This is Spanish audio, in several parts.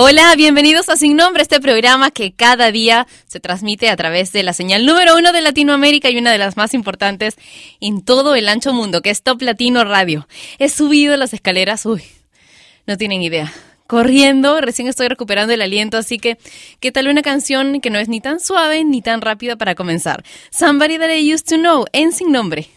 Hola, bienvenidos a Sin Nombre, este programa que cada día se transmite a través de la señal número uno de Latinoamérica y una de las más importantes en todo el ancho mundo, que es Top Latino Radio. He subido las escaleras, uy, no tienen idea. Corriendo, recién estoy recuperando el aliento, así que, ¿qué tal una canción que no es ni tan suave ni tan rápida para comenzar? Somebody That I Used to Know, en Sin Nombre.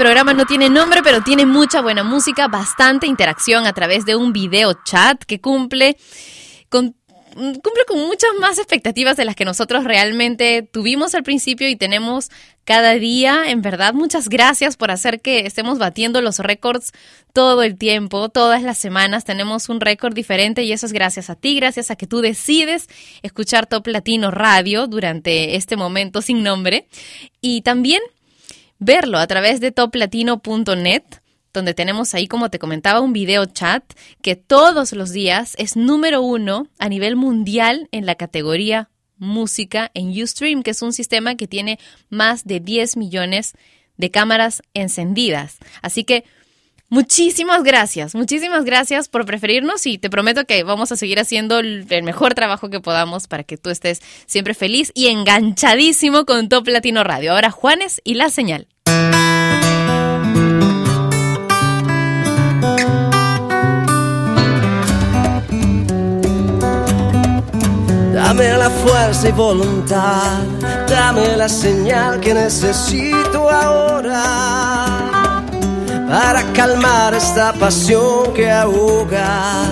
Programa no tiene nombre, pero tiene mucha buena música, bastante interacción a través de un video chat que cumple con cumple con muchas más expectativas de las que nosotros realmente tuvimos al principio y tenemos cada día. En verdad, muchas gracias por hacer que estemos batiendo los récords todo el tiempo, todas las semanas. Tenemos un récord diferente y eso es gracias a ti, gracias a que tú decides escuchar Top Latino Radio durante este momento sin nombre. Y también verlo a través de toplatino.net, donde tenemos ahí, como te comentaba, un video chat que todos los días es número uno a nivel mundial en la categoría música en Ustream, que es un sistema que tiene más de 10 millones de cámaras encendidas. Así que Muchísimas gracias, muchísimas gracias por preferirnos y te prometo que vamos a seguir haciendo el mejor trabajo que podamos para que tú estés siempre feliz y enganchadísimo con Top Latino Radio. Ahora Juanes y la señal. Dame la fuerza y voluntad, dame la señal que necesito ahora para calmar esta pasión que ahoga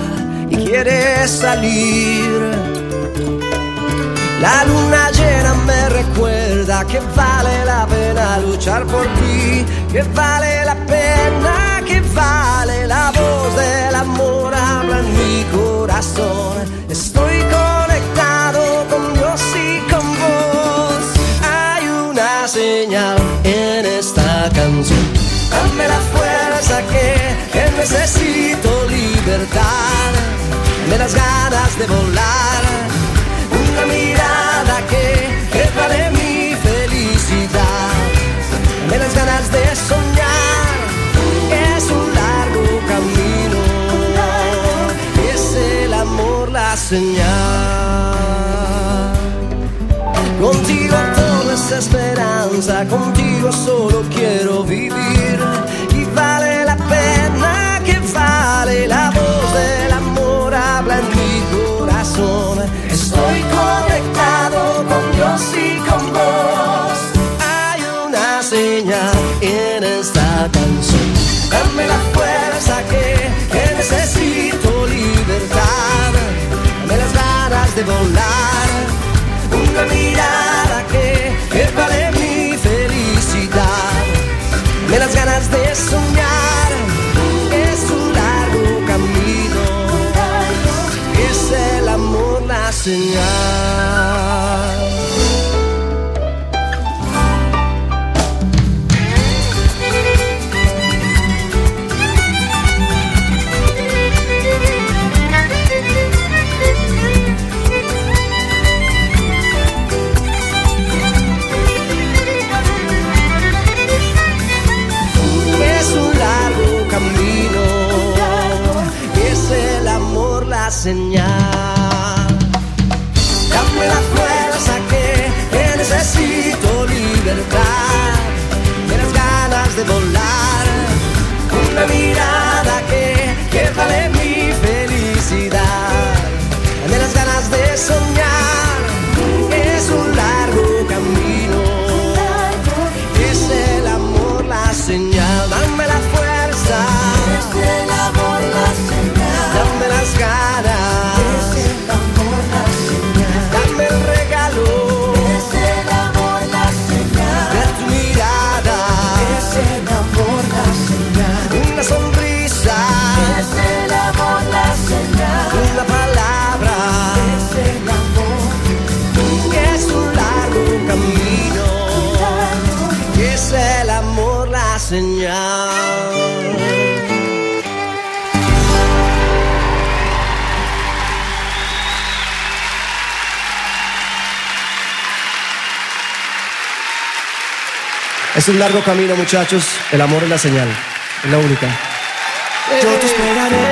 y quiere salir. La luna llena me recuerda que vale la pena luchar por ti, que vale la pena, que vale la voz del amor habla en mi corazón. Estoy conectado con Dios y con vos. Hay una señal en esta canción Dame la fuerza que, necesito libertad. Me las ganas de volar. Una mirada que, que vale mi felicidad. Me las ganas de soñar. Es un largo camino. Es el amor la señal. Contigo todo es esperanza. Contigo solo quiero vivir Estoy conectado con Dios y con vos. Hay una señal en esta canción. Dame la fuerza que, que necesito libertad. Dame las ganas de volar. Una mirada que, que vale mi felicidad. Dame las ganas de soñar. Es un largo camino, es el amor la señal. Una mirada Es un largo camino, muchachos. El amor es la señal. Es la única. Yo te esperaré,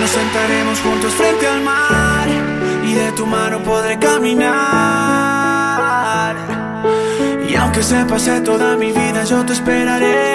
nos sentaremos juntos frente al mar y de tu mano podré caminar. Y aunque se pase toda mi vida, yo te esperaré.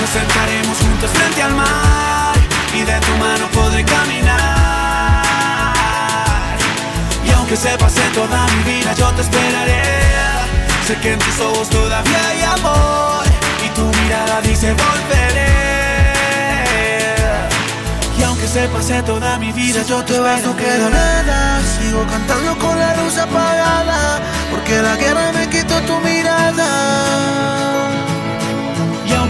nos sentaremos juntos frente al mar y de tu mano podré caminar. Y aunque se pase toda mi vida, yo te esperaré. Sé que en tus ojos todavía hay amor y tu mirada dice volveré. Y aunque se pase toda mi vida, yo te vas, no queda nada. Sigo cantando con la luz apagada, porque la guerra me quitó tu mirada.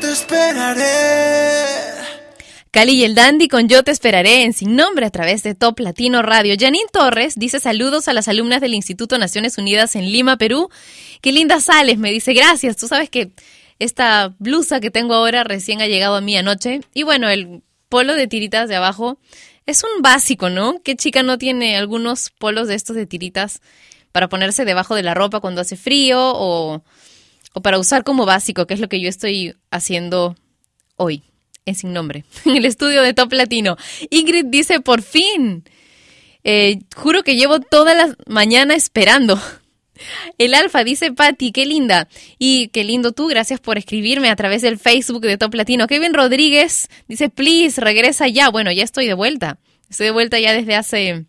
Te esperaré. Cali y el Dandy con Yo te esperaré en Sin Nombre a través de Top Latino Radio. Janine Torres dice saludos a las alumnas del Instituto Naciones Unidas en Lima, Perú. Qué linda sales, me dice gracias. Tú sabes que esta blusa que tengo ahora recién ha llegado a mí anoche. Y bueno, el polo de tiritas de abajo es un básico, ¿no? ¿Qué chica no tiene algunos polos de estos de tiritas para ponerse debajo de la ropa cuando hace frío o, o para usar como básico, que es lo que yo estoy haciendo hoy? en sin nombre, en el estudio de Top Latino. Ingrid dice, por fin. Eh, juro que llevo toda la mañana esperando. El Alfa dice, Patti, qué linda. Y qué lindo tú, gracias por escribirme a través del Facebook de Top Latino. Kevin Rodríguez dice, please, regresa ya. Bueno, ya estoy de vuelta. Estoy de vuelta ya desde hace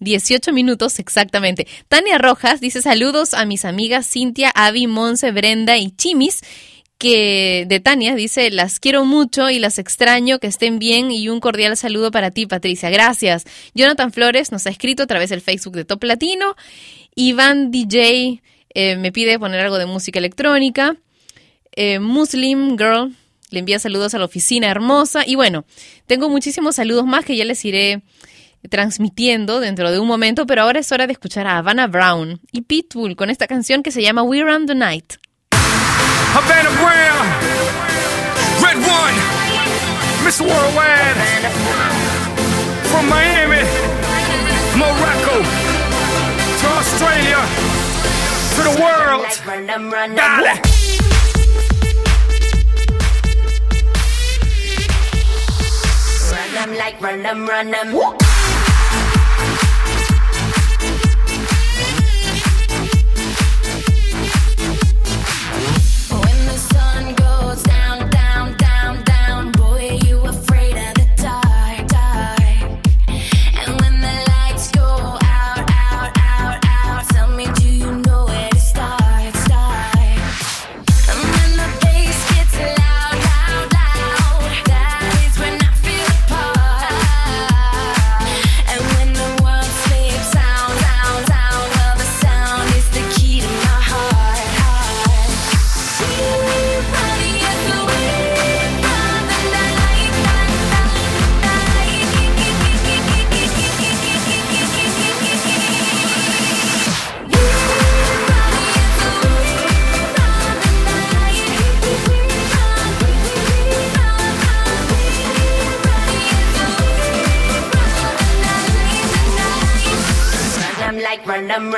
18 minutos exactamente. Tania Rojas dice, saludos a mis amigas Cintia, Avi, Monse, Brenda y Chimis que de Tania dice, las quiero mucho y las extraño, que estén bien y un cordial saludo para ti, Patricia. Gracias. Jonathan Flores nos ha escrito a través del Facebook de Top Latino. Iván DJ eh, me pide poner algo de música electrónica. Eh, Muslim Girl le envía saludos a la oficina hermosa. Y bueno, tengo muchísimos saludos más que ya les iré transmitiendo dentro de un momento, pero ahora es hora de escuchar a Havana Brown y Pitbull con esta canción que se llama We Run the Night. Havana Brown, Red One, Miss Worldwide, from Miami, Morocco, to Australia, to the world. Dale. Run them like run them, run them.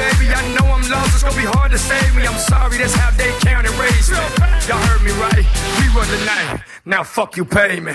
Baby. I know I'm lost. It's gonna be hard to save me. I'm sorry, that's how they count and raise me. Y'all heard me right. We run the night. Now fuck you, pay me.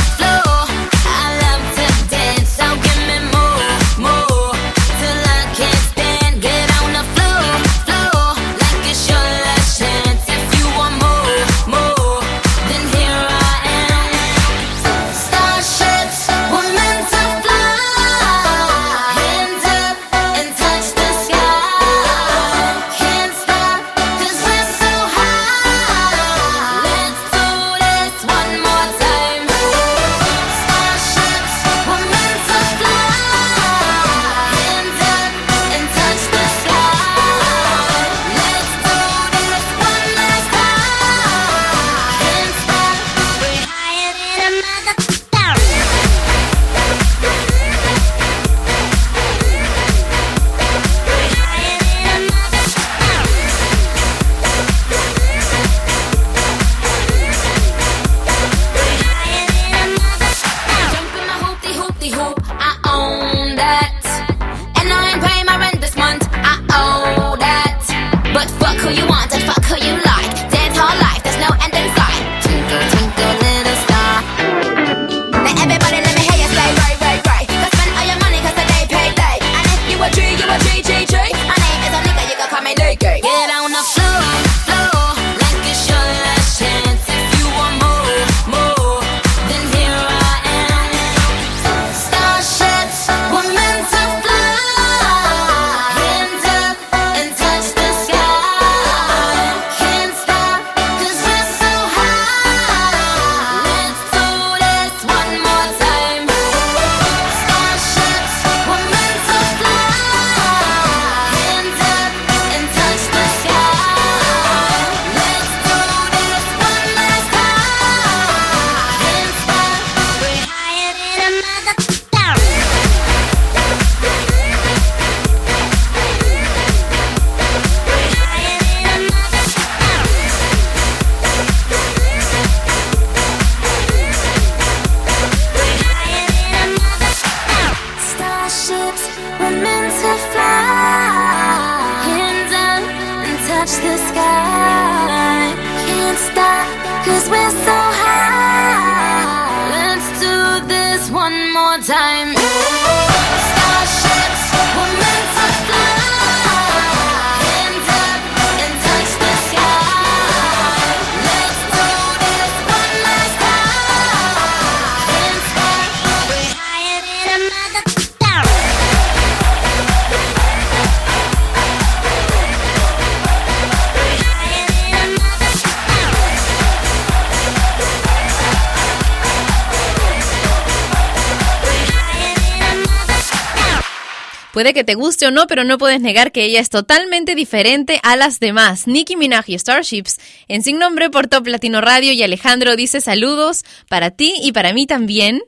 Puede que te guste o no, pero no puedes negar que ella es totalmente diferente a las demás. Nicki Minaj y Starships, en sin nombre por Top Latino Radio y Alejandro dice saludos para ti y para mí también.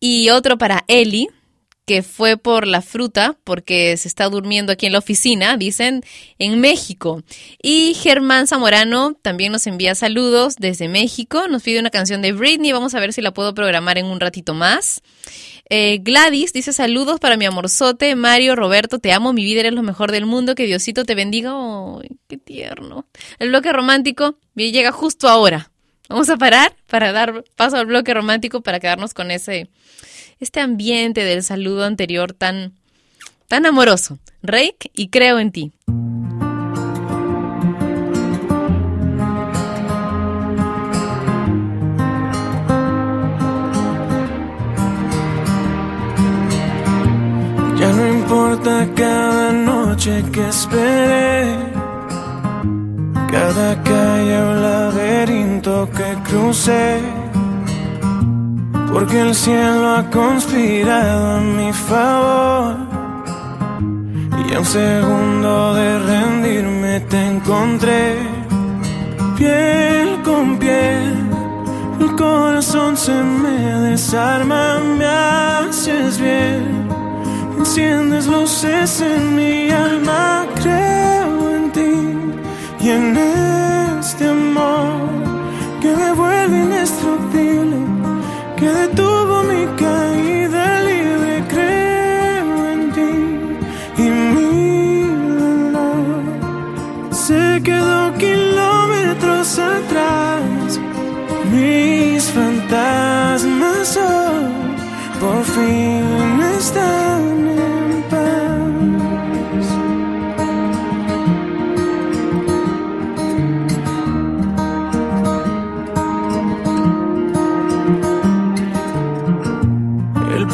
Y otro para Eli, que fue por la fruta, porque se está durmiendo aquí en la oficina, dicen, en México. Y Germán Zamorano también nos envía saludos desde México, nos pide una canción de Britney, vamos a ver si la puedo programar en un ratito más. Eh, Gladys dice saludos para mi amorzote, Mario, Roberto, te amo, mi vida eres lo mejor del mundo, que Diosito te bendiga. ¡Ay, qué tierno! El bloque romántico llega justo ahora. Vamos a parar para dar paso al bloque romántico para quedarnos con ese este ambiente del saludo anterior tan tan amoroso. Rake y creo en ti. Ya no importa cada noche que esperé, cada calle o laberinto que crucé, porque el cielo ha conspirado a mi favor. Y a un segundo de rendirme te encontré, piel con piel. El corazón se me desarma, me haces bien. enciendes luces en mi alma, creo en ti y en este amor que me vuelve que detuvo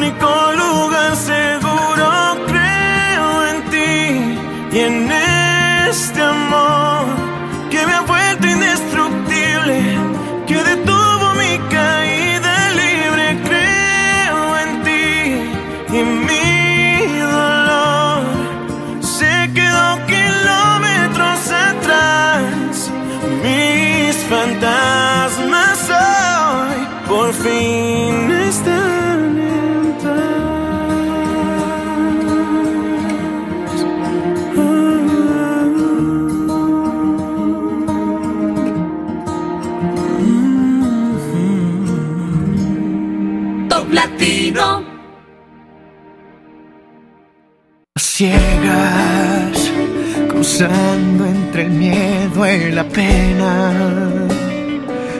único lugar seguro. Creo en ti Ciegas, cruzando entre el miedo y la pena.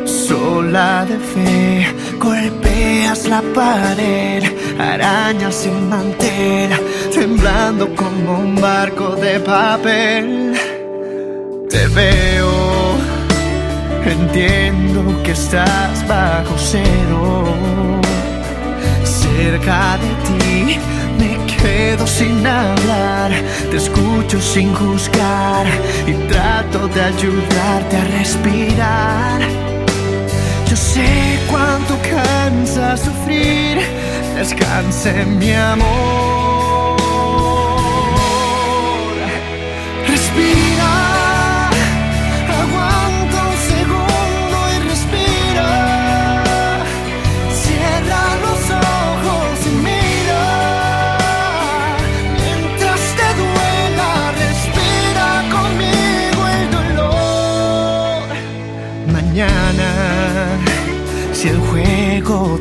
Sola de fe, golpeas la pared, arañas sin mantel, temblando como un barco de papel. Te veo, entiendo que estás bajo cero cerca de ti. Sin hablar, te escucho sin juzgar y trato de ayudarte a respirar. Yo sé cuánto cansa sufrir, descanse mi amor.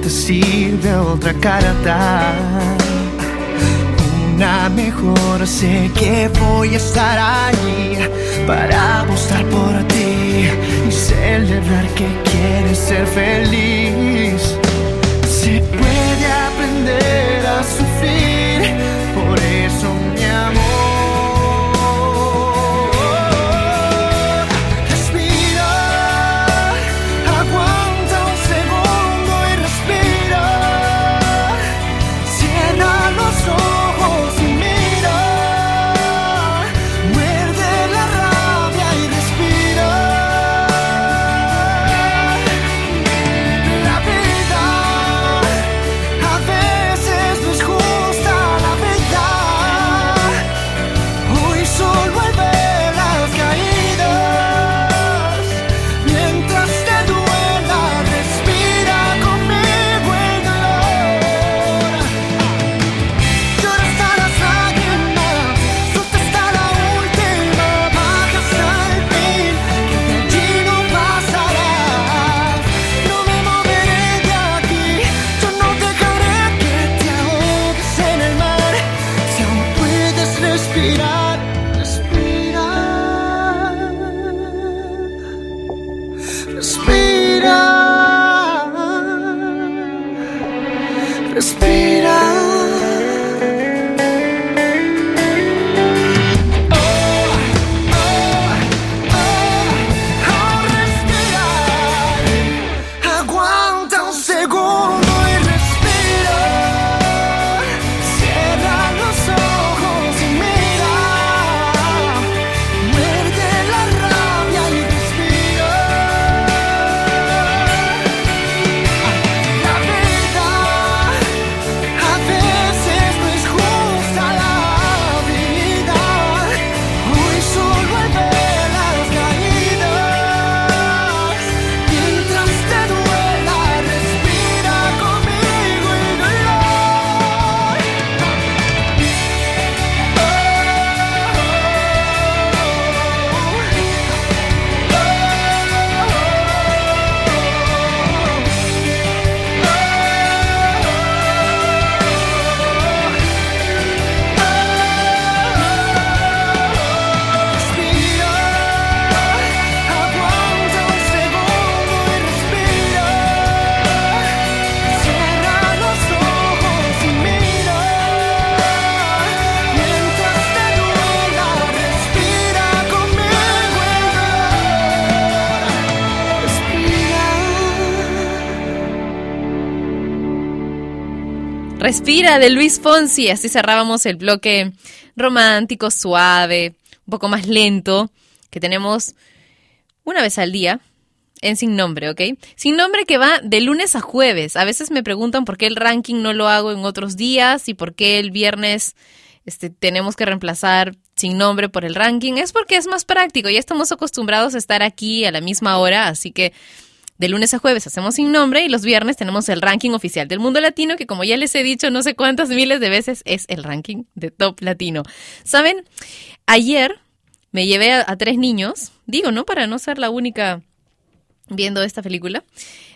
Te sirve otra carta, una mejor, sé que voy a estar allí para apostar por ti y celebrar que quieres ser feliz. Se puede aprender a sufrir, Respira de Luis Fonsi. Así cerrábamos el bloque romántico, suave, un poco más lento, que tenemos una vez al día en Sin Nombre, ¿ok? Sin Nombre que va de lunes a jueves. A veces me preguntan por qué el ranking no lo hago en otros días y por qué el viernes este, tenemos que reemplazar Sin Nombre por el ranking. Es porque es más práctico. Ya estamos acostumbrados a estar aquí a la misma hora, así que de lunes a jueves hacemos sin nombre y los viernes tenemos el ranking oficial del mundo latino, que como ya les he dicho no sé cuántas miles de veces es el ranking de top latino. ¿Saben? Ayer me llevé a, tres niños, digo, ¿no? Para no ser la única viendo esta película,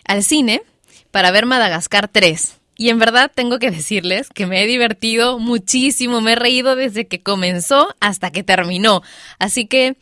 al cine para ver Madagascar 3. Y en verdad tengo que decirles que me he divertido muchísimo, me he reído desde que comenzó hasta que terminó. Así que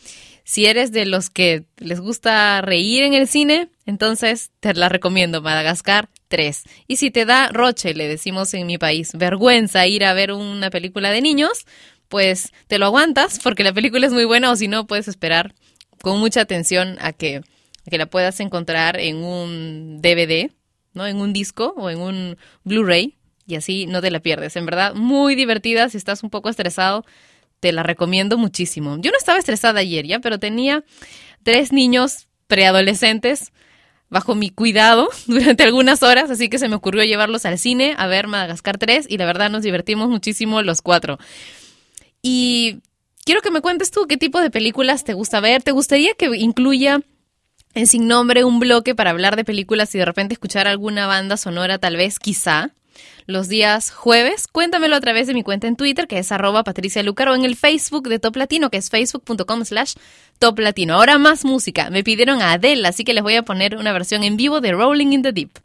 si eres de los que les gusta reír en el cine, entonces te la recomiendo, Madagascar 3. Y si te da roche, le decimos en mi país, vergüenza ir a ver una película de niños, pues te lo aguantas porque la película es muy buena o si no, puedes esperar con mucha atención a que, a que la puedas encontrar en un DVD, ¿no? En un disco o en un Blu-ray y así no te la pierdes. En verdad, muy divertida si estás un poco estresado te la recomiendo muchísimo. Yo no estaba estresada ayer ya, pero tenía tres niños preadolescentes bajo mi cuidado durante algunas horas, así que se me ocurrió llevarlos al cine a ver Madagascar 3 y la verdad nos divertimos muchísimo los cuatro. Y quiero que me cuentes tú qué tipo de películas te gusta ver. ¿Te gustaría que incluya en Sin Nombre un bloque para hablar de películas y de repente escuchar alguna banda sonora tal vez, quizá? Los días jueves. Cuéntamelo a través de mi cuenta en Twitter, que es arroba Patricia Lucar, o en el Facebook de Top Latino, que es facebook.com slash Top Latino. Ahora más música. Me pidieron a Adele, así que les voy a poner una versión en vivo de Rolling in the Deep.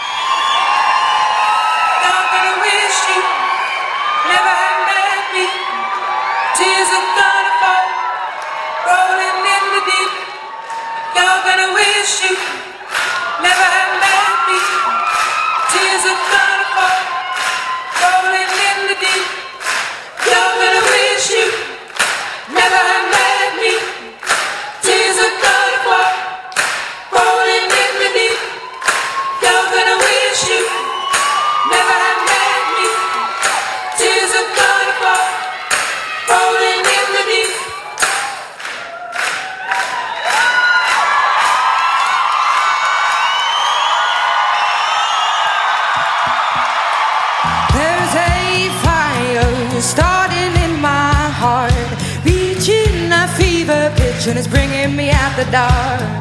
Dark.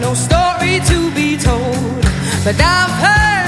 no story to be told, but I've heard.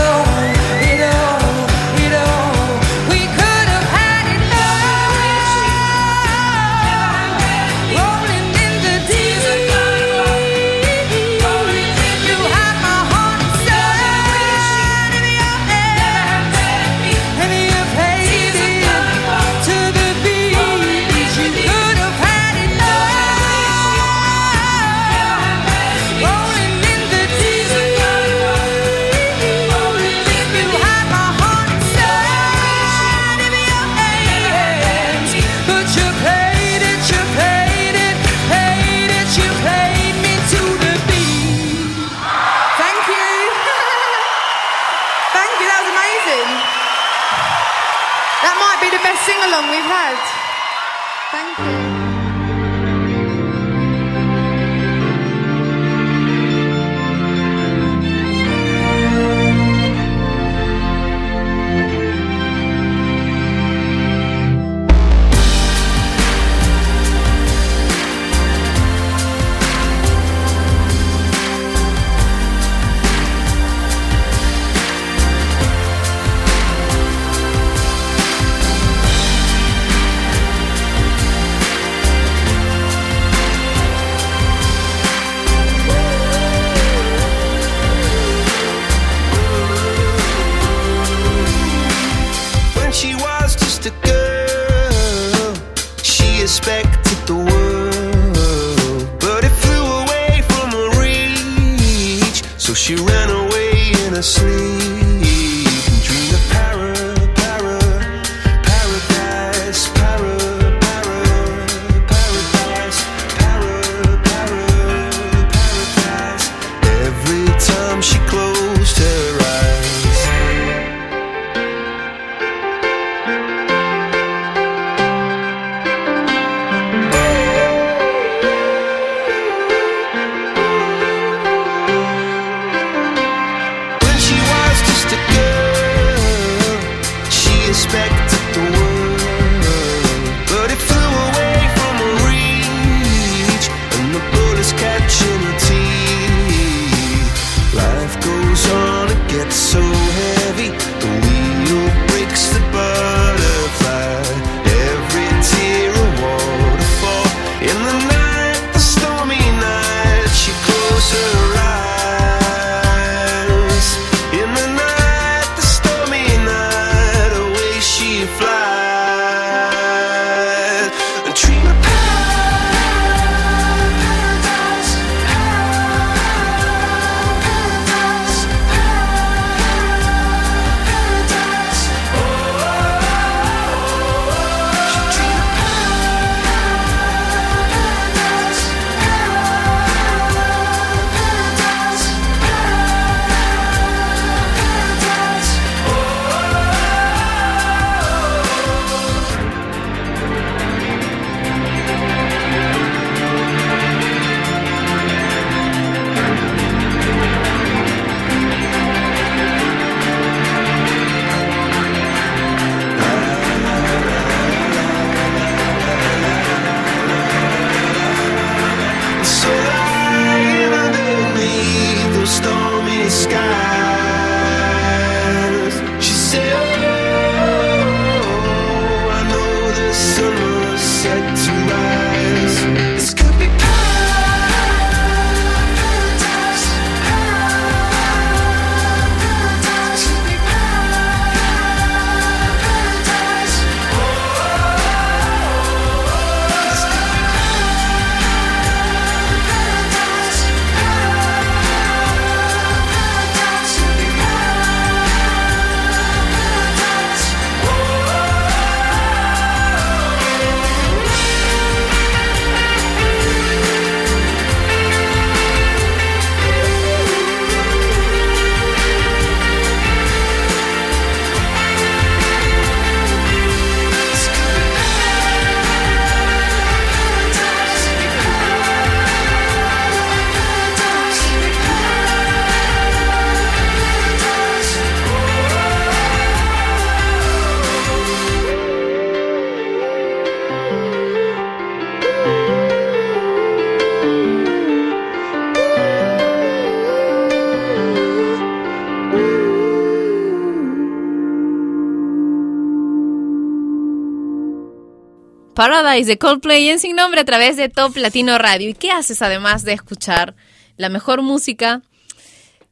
Paradise de Coldplay en sin nombre a través de Top Latino Radio. ¿Y qué haces además de escuchar la mejor música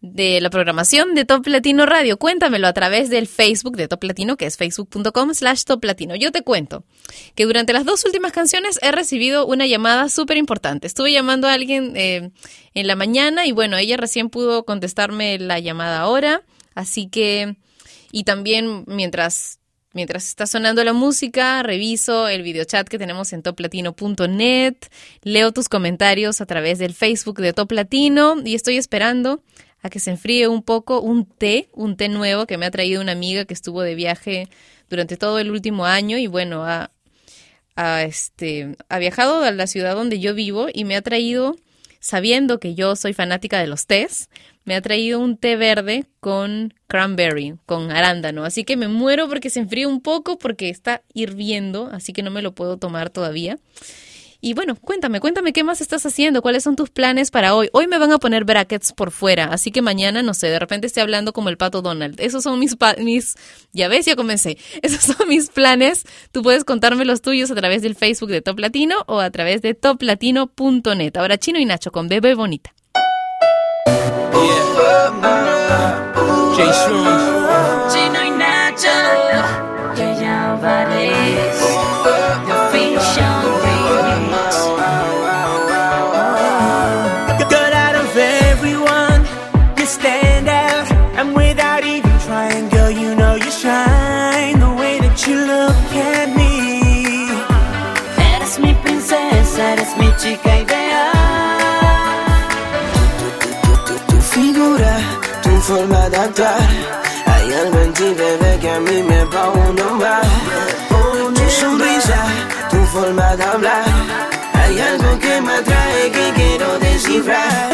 de la programación de Top Latino Radio? Cuéntamelo a través del Facebook de Top Latino, que es facebook.com slash Top Latino. Yo te cuento que durante las dos últimas canciones he recibido una llamada súper importante. Estuve llamando a alguien eh, en la mañana y bueno, ella recién pudo contestarme la llamada ahora. Así que, y también mientras Mientras está sonando la música, reviso el videochat que tenemos en toplatino.net, leo tus comentarios a través del Facebook de Top Latino y estoy esperando a que se enfríe un poco un té, un té nuevo que me ha traído una amiga que estuvo de viaje durante todo el último año y bueno, ha, ha, este, ha viajado a la ciudad donde yo vivo y me ha traído, sabiendo que yo soy fanática de los tés, me ha traído un té verde con cranberry, con arándano. Así que me muero porque se enfría un poco porque está hirviendo, así que no me lo puedo tomar todavía. Y bueno, cuéntame, cuéntame qué más estás haciendo, cuáles son tus planes para hoy. Hoy me van a poner brackets por fuera, así que mañana, no sé, de repente estoy hablando como el pato Donald. Esos son mis, mis, ya ves, ya comencé. Esos son mis planes. Tú puedes contarme los tuyos a través del Facebook de Top Latino o a través de toplatino.net. Ahora Chino y Nacho con Bebe Bonita. Jay Strong. Chino y Nacho, Yaya Álvarez, The Hay algo en ti, bebé, que a mí me va a nombrar. Tu sonrisa, tu forma de hablar. Hay algo que me atrae que quiero descifrar.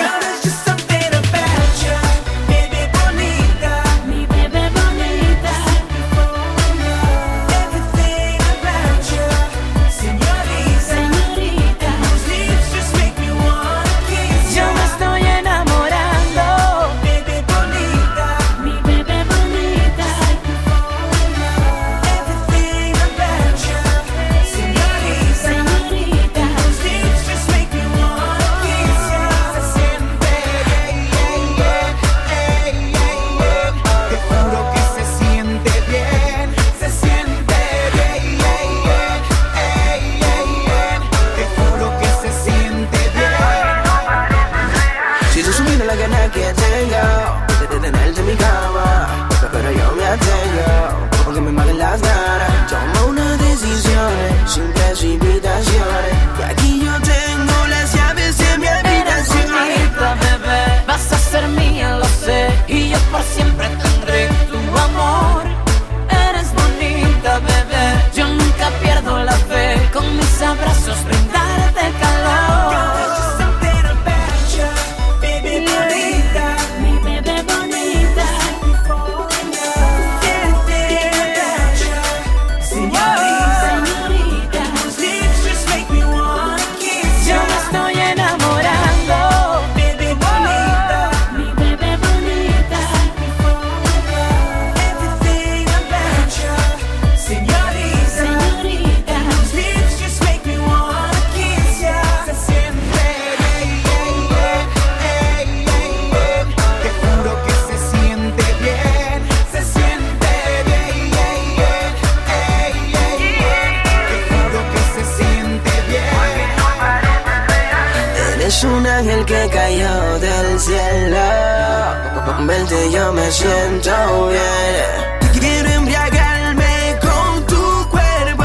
Que cayó del cielo. Con verte yo me siento bien. Quiero embriagarme con tu cuerpo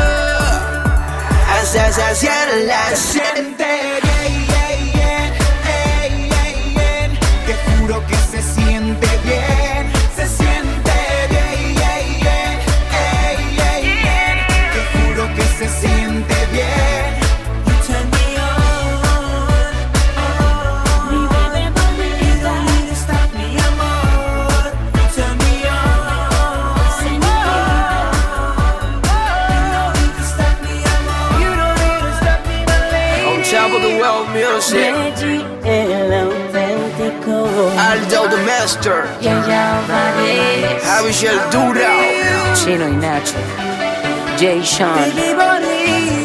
hasta saciar la siente. Music, Reggie el auténtico. Aldo the Master, Yaya Álvarez. Javi Dura. Chino y Nacho. Jay Sean.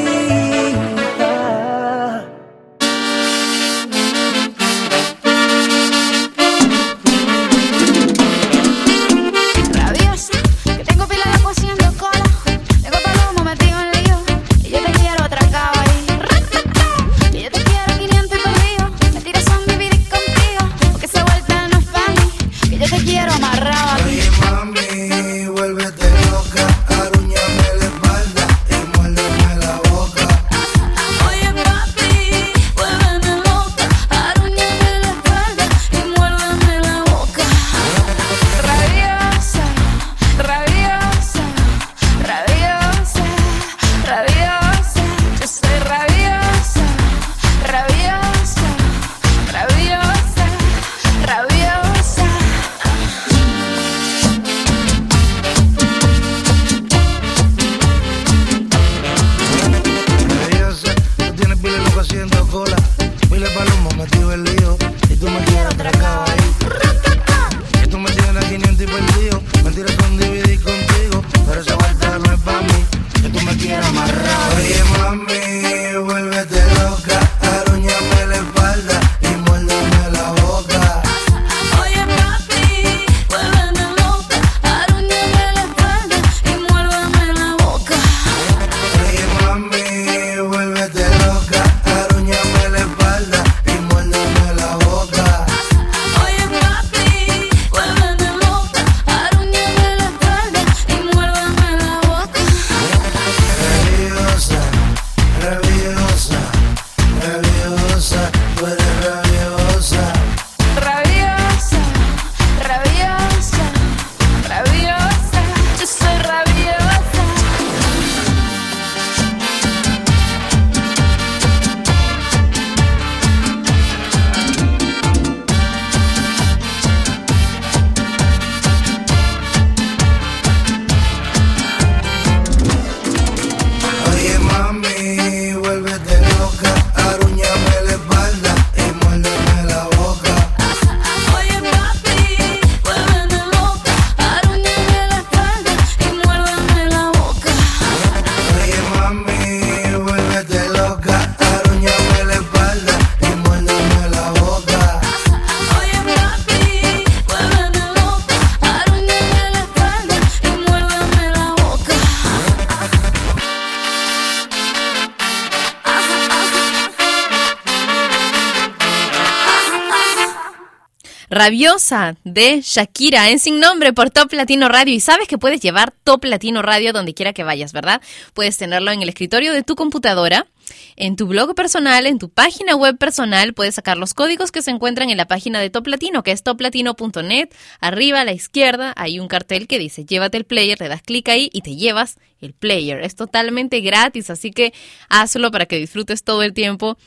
Rabiosa de Shakira en Sin Nombre por Top Latino Radio. Y sabes que puedes llevar Top Latino Radio donde quiera que vayas, ¿verdad? Puedes tenerlo en el escritorio de tu computadora, en tu blog personal, en tu página web personal. Puedes sacar los códigos que se encuentran en la página de Top Latino, que es toplatino.net. Arriba a la izquierda hay un cartel que dice llévate el player, le das clic ahí y te llevas el player. Es totalmente gratis, así que hazlo para que disfrutes todo el tiempo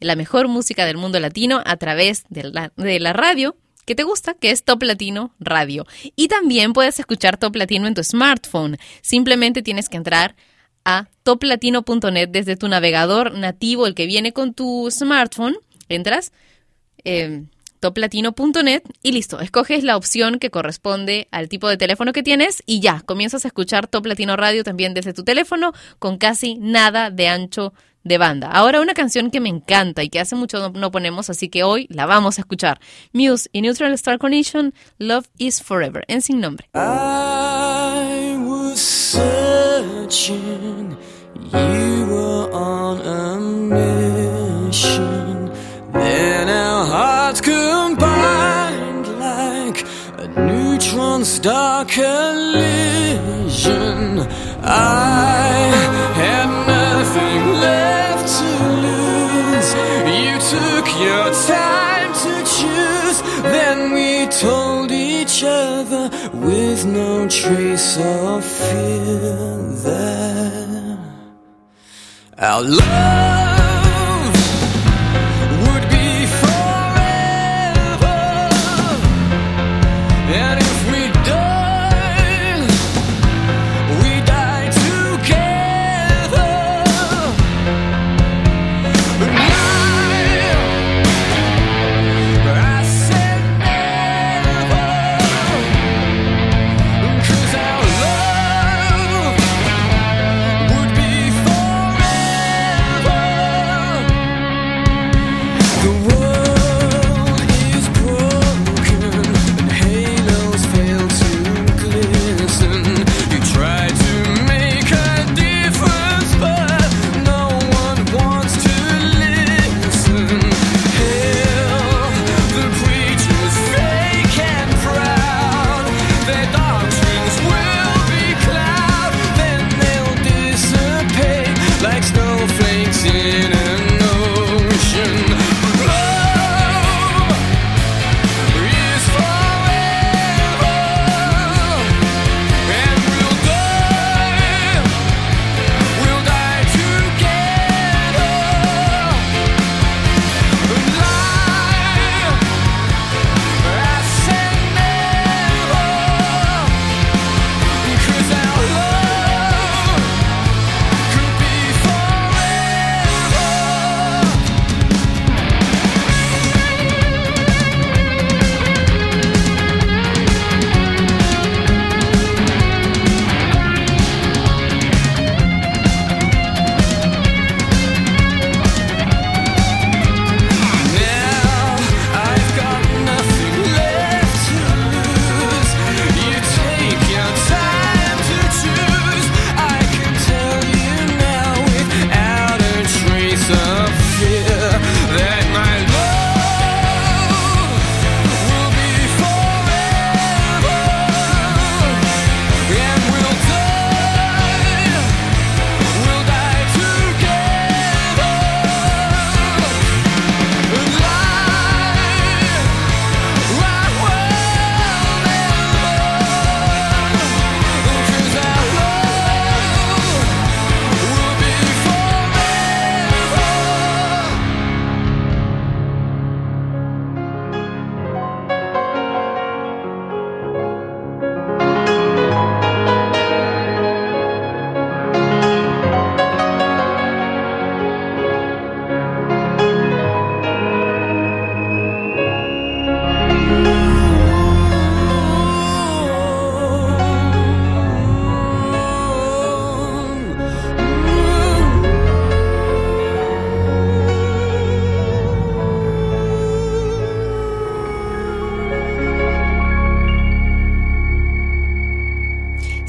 de la mejor música del mundo latino a través de la, de la radio que te gusta, que es Top Latino Radio. Y también puedes escuchar Top Latino en tu smartphone. Simplemente tienes que entrar a toplatino.net desde tu navegador nativo, el que viene con tu smartphone. Entras, eh, toplatino.net y listo, escoges la opción que corresponde al tipo de teléfono que tienes y ya, comienzas a escuchar Top Latino Radio también desde tu teléfono con casi nada de ancho de banda. Ahora una canción que me encanta y que hace mucho no, ponemos, así que hoy la vamos a escuchar. Muse y Neutral Star Condition, Love is Forever, en sin nombre. I a a left to lose. You took your time to choose. Then we told each other with no trace of fear that our love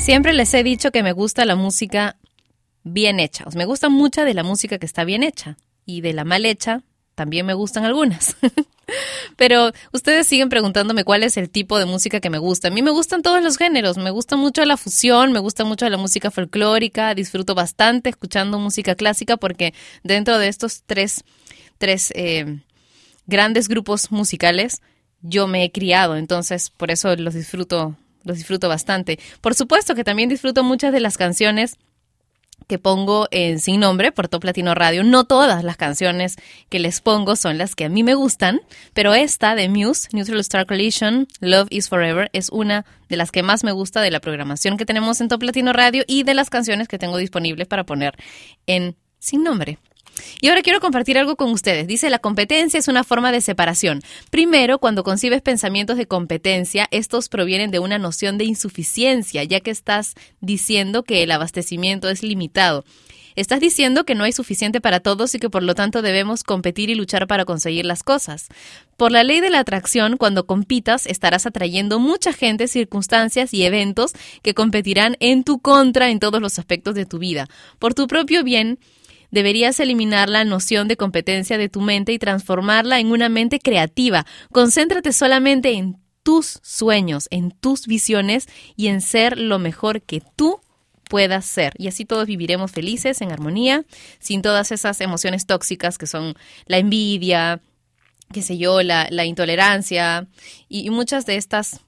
Siempre les he dicho que me gusta la música bien hecha. Me gusta mucha de la música que está bien hecha. Y de la mal hecha también me gustan algunas. Pero ustedes siguen preguntándome cuál es el tipo de música que me gusta. A mí me gustan todos los géneros. Me gusta mucho la fusión, me gusta mucho la música folclórica. Disfruto bastante escuchando música clásica porque dentro de estos tres, tres eh, grandes grupos musicales yo me he criado. Entonces, por eso los disfruto, los disfruto bastante. Por supuesto que también disfruto muchas de las canciones que pongo en Sin Nombre por Top Latino Radio. No todas las canciones que les pongo son las que a mí me gustan, pero esta de Muse, Neutral Star Collision, Love is Forever, es una de las que más me gusta de la programación que tenemos en Top Latino Radio y de las canciones que tengo disponibles para poner en Sin Nombre. Y ahora quiero compartir algo con ustedes. Dice, la competencia es una forma de separación. Primero, cuando concibes pensamientos de competencia, estos provienen de una noción de insuficiencia, ya que estás diciendo que el abastecimiento es limitado. Estás diciendo que no hay suficiente para todos y que por lo tanto debemos competir y luchar para conseguir las cosas. Por la ley de la atracción, cuando compitas, estarás atrayendo mucha gente, circunstancias y eventos que competirán en tu contra en todos los aspectos de tu vida. Por tu propio bien, deberías eliminar la noción de competencia de tu mente y transformarla en una mente creativa. Concéntrate solamente en tus sueños, en tus visiones y en ser lo mejor que tú puedas ser. Y así todos viviremos felices, en armonía, sin todas esas emociones tóxicas que son la envidia, qué sé yo, la, intolerancia y, y muchas de estas,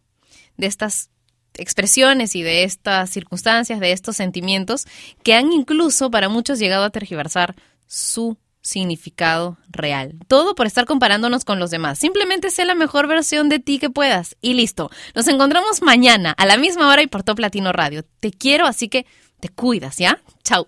de estas expresiones y de estas circunstancias, de estos sentimientos que han incluso para muchos llegado a tergiversar su significado real. Todo por estar comparándonos con los demás. Simplemente sé la mejor versión de ti que puedas. Y listo. Nos encontramos mañana a la misma hora y por Top Latino Radio. Te quiero, así que te cuidas, ¿ya? Chao.